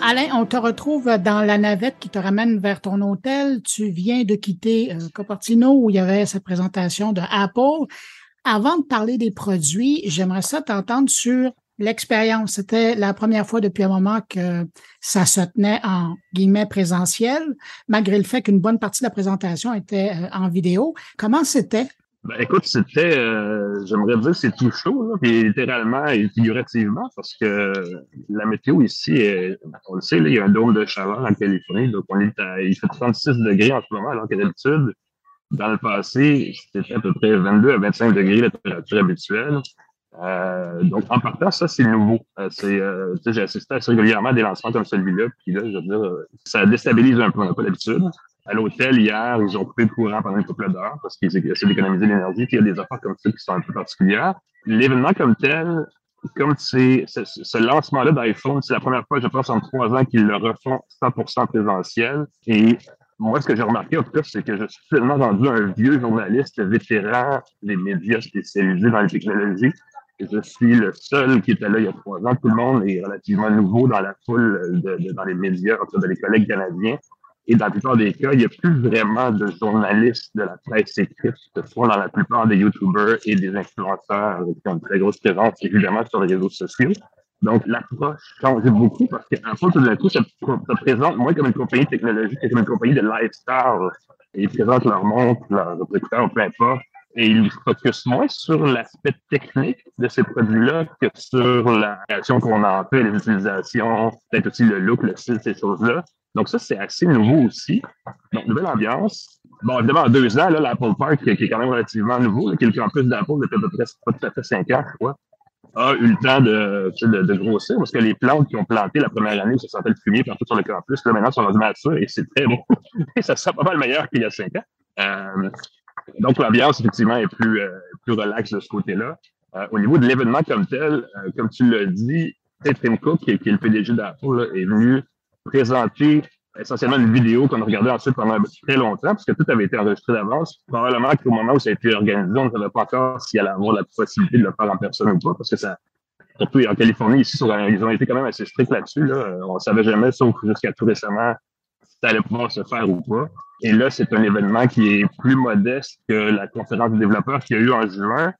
Alain, on te retrouve dans la navette qui te ramène vers ton hôtel. Tu viens de quitter euh, Copertino où il y avait cette présentation de Apple. Avant de parler des produits, j'aimerais ça t'entendre sur l'expérience. C'était la première fois depuis un moment que ça se tenait en guillemets présentiel, malgré le fait qu'une bonne partie de la présentation était euh, en vidéo. Comment c'était? Ben, écoute, c'était, euh, j'aimerais dire, c'est tout chaud, là, puis littéralement et figurativement, parce que la météo ici, est, on le sait, là, il y a un dôme de chaleur en Californie, donc on est à, il fait 36 degrés en ce moment, alors qu'à d'habitude, dans le passé, c'était à peu près 22 à 25 degrés la température habituelle. Euh, donc, en partant, ça, c'est nouveau. Euh, c'est, euh, j'ai assisté assez régulièrement à des lancements comme celui-là, puis là, je veux dire, ça déstabilise un peu, on n'a pas l'habitude. À l'hôtel, hier, ils ont coupé le courant pendant une couple d'heures parce qu'ils essaient d'économiser l'énergie, puis il y a des affaires comme ça qui sont un peu particulières. L'événement comme tel, comme c'est, ce lancement-là d'iPhone, c'est la première fois, je pense, en trois ans qu'ils le refont 100% présentiel. Et moi, ce que j'ai remarqué, en tout cas, c'est que je suis tellement rendu un vieux journaliste vétéran des médias spécialisés dans les technologies je suis le seul qui était là il y a trois ans. Tout le monde est relativement nouveau dans la foule, de, dans les médias, entre les collègues canadiens. Et dans la plupart des cas, il n'y a plus vraiment de journalistes de la presse écrite, ce soit dans la plupart des YouTubers et des influenceurs qui ont une très grosse présence, évidemment, sur les réseaux sociaux. Donc, l'approche change beaucoup parce qu'en fait, tout d'un coup, ça, présente moins comme une compagnie technologique que comme une compagnie de lifestyle. Ils présentent leur montre, leur écouteurs, peu importe, et il focus moins sur l'aspect technique de ces produits-là que sur la réaction qu'on en fait, les utilisations, peut-être aussi le look, le style, ces choses-là. Donc ça, c'est assez nouveau aussi. Donc, nouvelle ambiance. Bon, évidemment, en deux ans, l'Apple Park, qui est quand même relativement nouveau, qui est le campus d'Apple depuis à peu près pas tout à fait cinq ans, je crois, a eu le temps de, de, grossir parce que les plantes qui ont planté la première année, ça sentait le fumier partout sur le campus, là, maintenant, sont rendues matures et c'est très bon. et ça sent pas mal meilleur qu'il y a cinq ans. Euh, donc, l'ambiance, effectivement, est plus, euh, plus relaxe de ce côté-là. Euh, au niveau de l'événement comme tel, euh, comme tu l'as dit, Tim Cook, qui, est le PDG d'Apple, est venu présenter essentiellement une vidéo qu'on a regardée ensuite pendant très longtemps, parce que tout avait été enregistré d'avance. Probablement qu'au moment où ça a été organisé, on ne savait pas encore s'il allait avoir la possibilité de le faire en personne ou pas, parce que ça, surtout en Californie, ici, ils ont été quand même assez stricts là-dessus. Là. On ne savait jamais, sauf jusqu'à tout récemment, ça allait pouvoir se faire ou pas. Et là, c'est un événement qui est plus modeste que la conférence des développeurs qu'il y a eu en juin,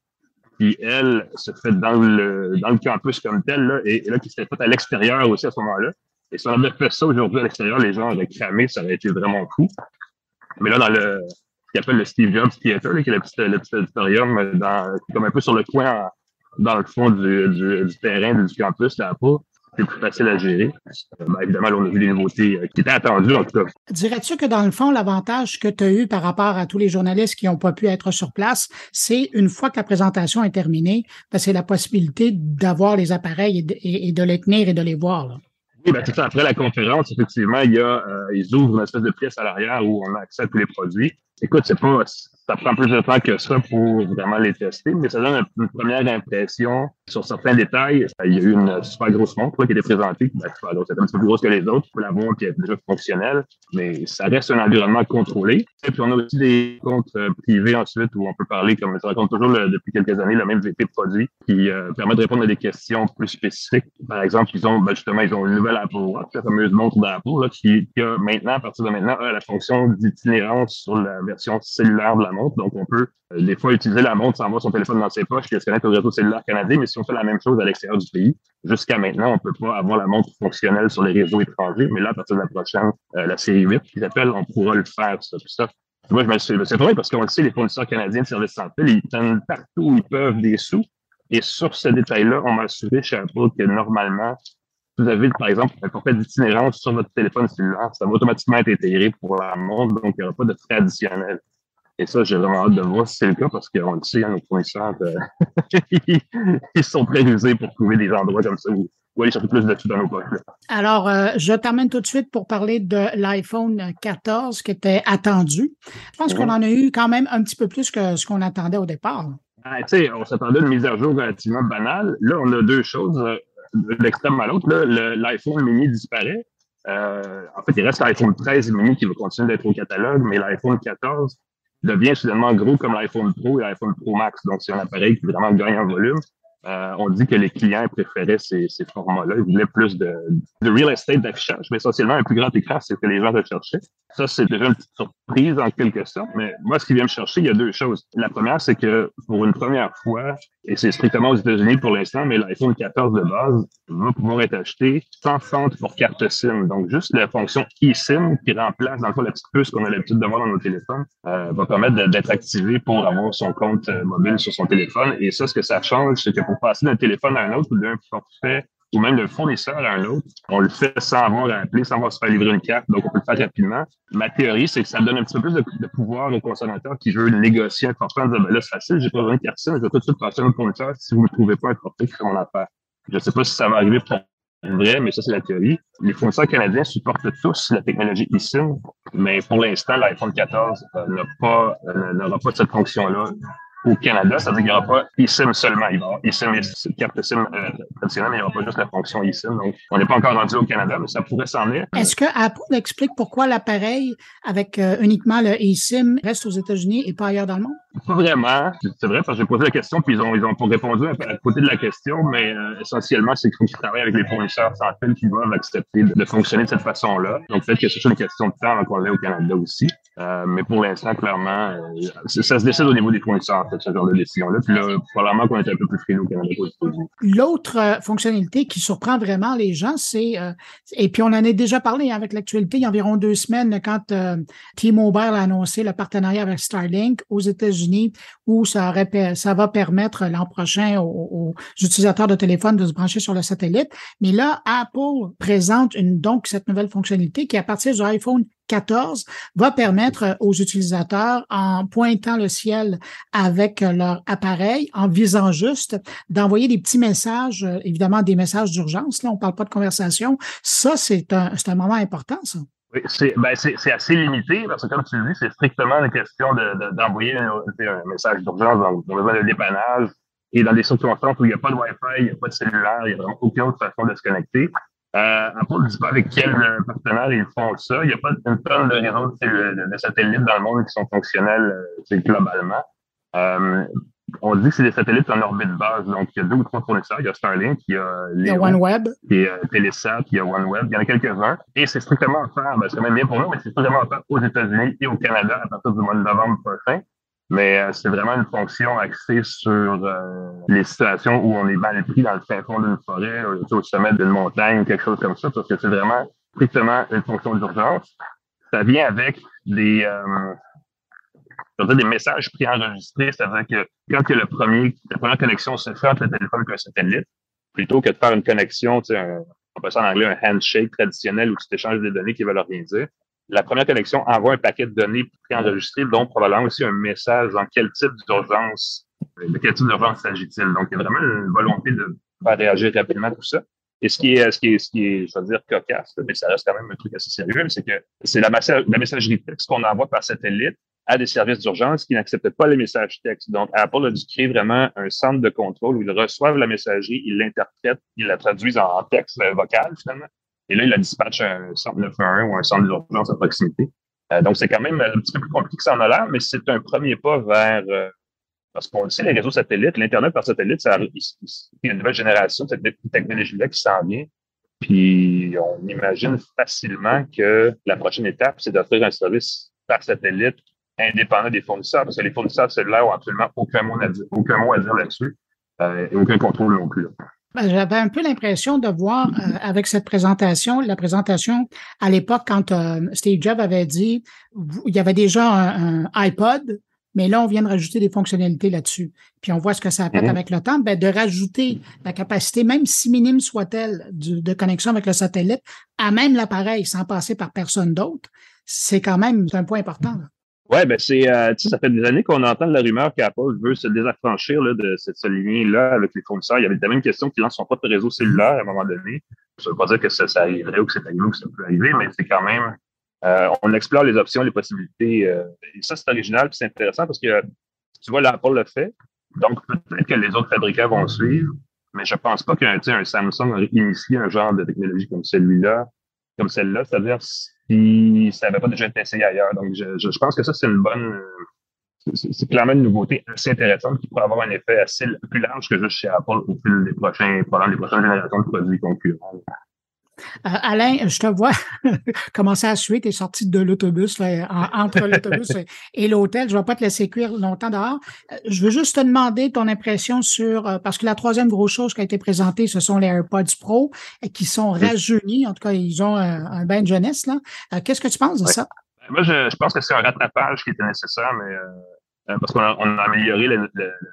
qui, elle, se fait dans le, dans le campus comme tel, là, et, là, qui s'est fait à l'extérieur aussi à ce moment-là. Et si on avait fait ça aujourd'hui à l'extérieur, les gens auraient cramé, ça aurait été vraiment fou. Mais là, dans le, ce qu'ils appelle le Steve Jobs Theater, qui est le petit, auditorium, dans, comme un peu sur le coin, dans le fond du, du, du terrain du campus là-bas, c'est plus facile à gérer. Euh, ben, évidemment, là, on a vu des nouveautés euh, qui étaient attendues, en tout cas. Dirais-tu que dans le fond, l'avantage que tu as eu par rapport à tous les journalistes qui n'ont pas pu être sur place, c'est une fois que la présentation est terminée, ben, c'est la possibilité d'avoir les appareils et de, les tenir et de les voir. Là. Oui, ben, tout ça. Après la conférence, effectivement, il y a, euh, ils ouvrent une espèce de pièce à l'arrière où on a accès à tous les produits. Écoute, c'est pas, ça prend plus de temps que ça pour vraiment les tester, mais ça donne une première impression sur certains détails. Il y a eu une super grosse montre qui était présentée. Ben, c'est un petit peu plus grosse que les autres. pour la voir qui est déjà fonctionnelle, mais ça reste un environnement contrôlé. Et puis on a aussi des comptes euh, privés ensuite où on peut parler, comme ça raconte toujours depuis quelques années, le même VP produit qui euh, permet de répondre à des questions plus spécifiques. Par exemple, ils ont ben, justement ils ont une nouvelle Apple Watch, la fameuse montre d'Apple, qui, qui a maintenant, à partir de maintenant, la fonction d'itinérance sur la version cellulaire de la montre. Donc, on peut euh, des fois utiliser la montre sans avoir son téléphone dans ses poches et se connecter au réseau cellulaire canadien. Mais on fait la même chose à l'extérieur du pays, jusqu'à maintenant, on peut pas avoir la montre fonctionnelle sur les réseaux étrangers. Mais là, à partir de la prochaine, euh, la série 8, qui s'appelle, on pourra le faire, ça. ça. Moi, je me suis, c'est vrai parce qu'on le sait, les fournisseurs canadiens de services santé, ils prennent partout où ils peuvent des sous. Et sur ce détail-là, on m'a assuré chez Apple que normalement, vous avez, par exemple, un forfait d'itinérance sur votre téléphone cellulaire, ça va automatiquement être intégré pour la montre, donc il n'y aura pas de frais additionnels. Et ça, j'ai vraiment hâte de voir si c'est le cas parce qu'on le sait, hein, nos fournisseurs, ils sont très usés pour trouver des endroits comme ça où, aller chercher plus de tout dans nos poches. Alors, euh, je t'amène tout de suite pour parler de l'iPhone 14 qui était attendu. Je pense qu'on en a eu quand même un petit peu plus que ce qu'on attendait au départ. Ah, on s'attendait à une mise à jour relativement banale. Là, on a deux choses. Euh, de l'extrême à l'autre, l'iPhone mini disparaît. Euh, en fait, il reste l'iPhone 13 mini qui va continuer d'être au catalogue, mais l'iPhone 14 devient soudainement gros comme l'iPhone Pro et l'iPhone Pro Max. Donc, c'est un appareil qui vraiment gagne en volume. Euh, on dit que les clients préféraient ces, ces formats-là. Ils voulaient plus de, de real estate d'affichage, mais essentiellement un plus grand écran, c'est ce que les gens recherchaient. Ça, c'est déjà une petite surprise en quelque sorte, mais moi, ce qui vient me chercher, il y a deux choses. La première, c'est que pour une première fois, et c'est strictement aux États-Unis pour l'instant, mais l'iPhone 14 de base va pouvoir être acheté sans centre pour carte SIM. Donc, juste la fonction eSIM qui remplace, dans le fond, la petite puce qu'on a l'habitude de voir dans nos téléphones, euh, va permettre d'être activé pour avoir son compte euh, mobile sur son téléphone. Et ça, ce que ça change, c'est que pour passer d'un téléphone à un autre ou d'un forfait ou même d'un fournisseur à un autre, on le fait sans avoir à appeler, sans avoir à se faire livrer une carte, donc on peut le faire rapidement. Ma théorie, c'est que ça donne un petit peu plus de, pouvoir aux consommateurs qui veulent négocier un forfait en là, c'est facile, j'ai pas besoin de SIM, je vais tout de suite passer à un fournisseur si vous ne trouvez pas un forfait qui mon affaire. Je sais pas si ça va arriver pour vrai, mais ça, c'est la théorie. Les fournisseurs canadiens supportent tous la technologie eSIM, mais pour l'instant, l'iPhone 14 euh, n'a pas, euh, n'aura pas cette fonction-là au Canada, ça veut dire qu'il n'y aura pas eSIM seulement. Il va y avoir eSIM, carte SIM euh, traditionnelle, mais il n'y aura pas juste la fonction eSIM. Donc, on n'est pas encore rendu au Canada, mais ça pourrait s'en aller. Est-ce que Apple explique pourquoi l'appareil avec euh, uniquement le eSIM reste aux États-Unis et pas ailleurs dans le monde? Pas vraiment. C'est vrai, parce que j'ai posé la question, puis ils ont, ils ont pas répondu à, côté de la question, mais euh, essentiellement, c'est qu'ils travaillent avec les fournisseurs fil qui doivent accepter de, fonctionner de cette façon-là. Donc, peut-être que c'est une question de temps qu'on l'ait au Canada aussi. Euh, mais pour l'instant, clairement, euh, ça se décide au niveau des fournisseurs, ce genre de décision-là. Puis là, probablement qu'on est un peu plus frileux au Canada L'autre euh, fonctionnalité qui surprend vraiment les gens, c'est, et puis on en a déjà parlé avec l'actualité il y a environ deux semaines, quand T-Mobile a annoncé le partenariat avec Starlink aux États-Unis, où ça, ça va permettre l'an prochain aux, aux, utilisateurs de téléphone de se brancher sur le satellite. Mais là, Apple présente une, donc cette nouvelle fonctionnalité qui, à partir du iPhone 14 va permettre aux utilisateurs, en pointant le ciel avec leur appareil, en visant juste, d'envoyer des petits messages, euh, évidemment des messages d'urgence. Là, on parle pas de conversation. Ça, c'est un, c'est un moment important, ça. Oui, c'est ben assez limité parce que, comme tu le dis, c'est strictement une question d'envoyer de, un, message d'urgence dans, dans besoin de dépannage et dans des circonstances où il n'y a pas de Wi-Fi, il n'y a pas de cellulaire, il n'y a vraiment aucune autre façon de se connecter. Euh, on ne dit pas avec quel euh, partenaire ils font ça. Il n'y a pas une tonne de réseaux de, satellites dans le monde qui sont fonctionnels euh, globalement. Euh, on dit que c'est des satellites en orbite basse. Donc, il y a deux ou trois fournisseurs. Il y a Starlink, il y a, a OneWeb. Il y a Telesat, il y a OneWeb. Il y en a quelques-uns. Et c'est strictement offert, ben, c'est même bien pour nous, mais c'est strictement offert aux États-Unis et au Canada à partir du mois de novembre prochain. Mais euh, c'est vraiment une fonction axée sur euh, les situations où on est mal pris dans le fin fond d'une forêt, euh, au sommet d'une montagne, quelque chose comme ça, parce que c'est vraiment strictement une fonction d'urgence. Ça vient avec des, euh, des messages préenregistrés, c'est-à-dire que quand que le premier, la première connexion se fait entre le téléphone et un satellite, plutôt que de faire une connexion, tu sais, un, on peut ça en anglais un handshake traditionnel où tu t'échanges des données qui veulent rien dire, la première connexion envoie un paquet de données préenregistrées, dont probablement aussi un message dans quel type d'urgence, de quel type d'urgence s'agit-il. Donc, il y a vraiment une volonté de faire réagir rapidement tout ça. Et ce qui est, ce qui est, ce qui est, je veux dire, cocasse, mais ça reste quand même un truc assez sérieux, c'est que c'est la, la messagerie texte qu'on envoie par satellite à des services d'urgence qui n'acceptent pas les messages texte. Donc, Apple a dû créer vraiment un centre de contrôle où ils reçoivent la messagerie, ils l'interprètent, ils la traduisent en texte vocal, finalement, et là, il a dispatché un centre 911 ou un centre d'urgence à proximité. Euh, donc, c'est quand même un petit peu plus compliqué que ça en a l'air, mais c'est un premier pas vers, euh, parce qu'on le sait, les réseaux satellites, l'Internet par satellite, ça, une nouvelle génération de cette technologie-là qui s'en vient. Puis, on imagine facilement que la prochaine étape, c'est d'offrir un service par satellite indépendant des fournisseurs, parce que les fournisseurs cellulaires ont absolument aucun mot à dire, aucun mot à dire là-dessus, euh, et aucun contrôle non plus. Ben, j'avais un peu l'impression de voir euh, avec cette présentation, la présentation à l'époque quand euh, Steve Jobs avait dit, il y avait déjà un, iPod, mais là, on vient de rajouter des fonctionnalités là-dessus. Puis on voit ce que ça a fait mm-hmm. avec le temps. Ben, de rajouter la capacité, même si minime soit-elle, de connexion avec le satellite à même l'appareil sans passer par personne d'autre, c'est quand même un point important. Là. Ouais, ben c'est, euh, ça fait des années qu'on entend la rumeur qu'Apple veut se désaffranchir là, de cette, ce lien-là avec les fournisseurs. Il y avait même question qu'ils lancent son propre réseau cellulaire à un moment donné. Ça veut pas dire que ça, ça arriverait ou que c'est arrivé ou que ça peut arriver, mais c'est quand même, euh, on explore les options, les possibilités. Euh, et ça, c'est original, c'est intéressant parce que tu vois, l'Apple le fait. Donc, peut-être que les autres fabricants vont suivre, mais je pense pas qu'un un Samsung aurait initié un genre de technologie comme celui-là, comme celle-là. C'est-à-dire, si ça n'avait pas déjà été essayé ailleurs. Donc, je, je, pense que ça, c'est une bonne, c'est clairement une nouveauté assez intéressante qui pourrait avoir un effet assez plus large que juste chez Apple au fil des prochains, pendant les prochaines générations de produits concurrents. Euh, Alain, je te vois commencer à suer, tu es sorti de l'autobus, entre l'autobus et, l'hôtel. Je ne vais pas te laisser cuire longtemps dehors. Euh, je veux juste te demander ton impression sur, euh, parce que la troisième grosse chose qui a été présentée, ce sont les AirPods Pro qui sont rajeunis. En tout cas, ils ont un, bain de jeunesse. là. Qu'est-ce que tu penses de ça? Moi, je, pense que c'est un rattrapage qui était nécessaire, mais euh, parce qu'on a, on a, amélioré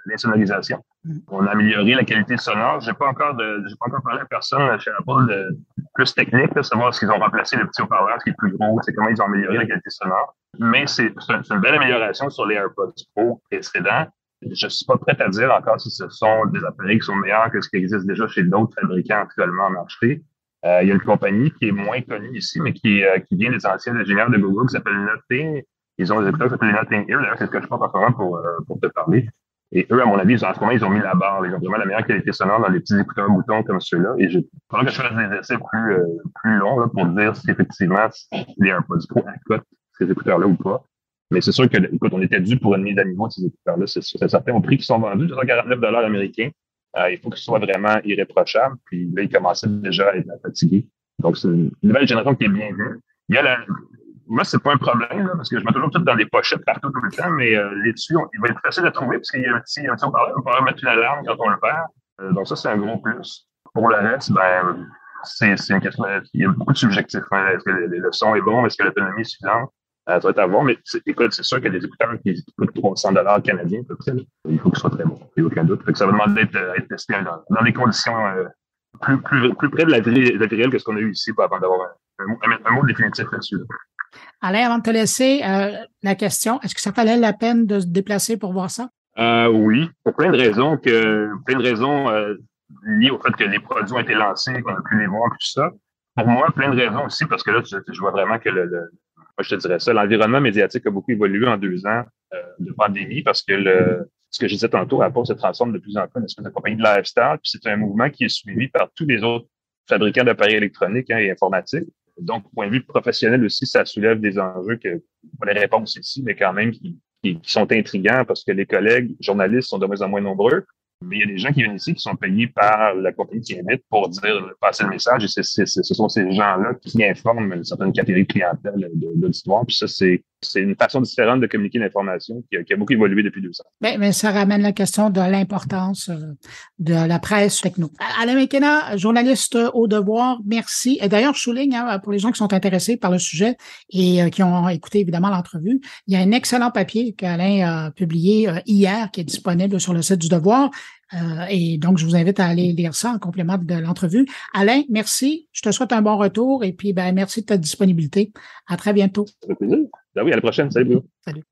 l'insonorisation. Mm. On a amélioré la qualité sonore. J'ai pas encore de, j'ai pas encore parlé à personne chez Apple de plus technique, de savoir ce qu'ils ont remplacé le petit haut-parleur, ce qui est plus gros, c'est comment ils ont amélioré la qualité sonore. Mais c'est, c'est une belle amélioration sur les AirPods Pro précédents. Je suis pas prêt à dire encore si ce sont des appareils qui sont meilleurs que ce qui existe déjà chez d'autres fabricants actuellement en marché. Euh, il y a une compagnie qui est moins connue ici, mais qui, euh, qui vient des anciens ingénieurs de Google qui s'appelle Nothing, ils ont des écouteurs qui s'appellent Ear. D'ailleurs, c'est ce que je pense en ce moment pour, euh, pour te parler. Et eux, à mon avis, en ce moment, ils ont mis la barre. Ils ont vraiment la meilleure qualité sonore dans les petits écouteurs boutons comme ceux-là. Et je faudra que je fasse des essais plus, euh, plus longs là, pour dire si effectivement les AirPods Pro accotent ces écouteurs-là ou pas. Mais c'est sûr que, écoute, on était dû pour une mise à niveau de ces écouteurs-là. C'est certain. Au prix qui sont vendus, 249 dollars américains, euh, il faut qu'ils soient vraiment irréprochables. Puis là, ils commençaient déjà à être fatigués. Donc, c'est une nouvelle génération qui est bien vue. Il y a la, moi, c'est pas un problème, parce que je mets toujours tout dans des pochettes partout tout le temps, mais euh, les dessus, il va être facile à trouver parce qu'il y a un petit, un petit on peut mettre une alarme quand on le perd. Euh, donc ça, c'est un gros plus. Pour le reste, ben, c'est, c'est une question, il y a beaucoup de subjectifs. Hein. Est-ce que le, son est bon? Est-ce que l'autonomie est suffisante? Euh, ça va être à voir, mais écoute, c'est sûr a des écouteurs qui coûtent 300 dollars canadiens, à peu près. Il faut qu'ils soient très bons. Il n'y a aucun doute. Que ça va demander d'être, euh, testé dans, dans des conditions euh, plus, plus, plus près de la vie, réelle que ce qu'on a eu ici avant d'avoir un, mot définitif là-dessus. Là. Alain, avant de te laisser, euh, la question, est-ce que ça valait la peine de se déplacer pour voir ça? Euh, oui, pour plein de raisons que plein de raisons euh, liées au fait que les produits ont été lancés, qu'on a pu les voir, tout ça. Pour moi, plein de raisons aussi, parce que là, je, vois vraiment que le, je te dirais ça, l'environnement médiatique a beaucoup évolué en deux ans de pandémie, parce que ce que je disais tantôt, Apple se transforme de plus en plus en espèce de compagnie de lifestyle, puis c'est un mouvement qui est suivi par tous les autres fabricants d'appareils électroniques hein, et informatiques. Donc, point de vue professionnel aussi, ça soulève des enjeux que, pas les réponses ici, mais quand même qui, qui, sont intrigants parce que les collègues journalistes sont de moins en moins nombreux. Mais il y a des gens qui viennent ici qui sont payés par la compagnie qui invite pour dire, passer le message. Et ce sont ces gens-là qui informent une certaine catégorie clientèle de, l'auditoire. Puis ça, c'est, une façon différente de communiquer l'information qui a, beaucoup évolué depuis deux ans. Mais, mais, ça ramène la question de l'importance euh, de la presse techno. Alain McKenna, journaliste au devoir, merci. Et d'ailleurs, je souligne, hein, pour les gens qui sont intéressés par le sujet et euh, qui ont écouté évidemment l'entrevue, il y a un excellent papier qu'Alain a publié euh, hier qui est disponible sur le site du devoir. Euh, et donc, je vous invite à aller lire ça en complément de l'entrevue. Alain, merci. Je te souhaite un bon retour et puis ben, merci de ta disponibilité. À très bientôt. Ça fait plaisir. Ben oui, à la prochaine. Salut, Bruno. Salut.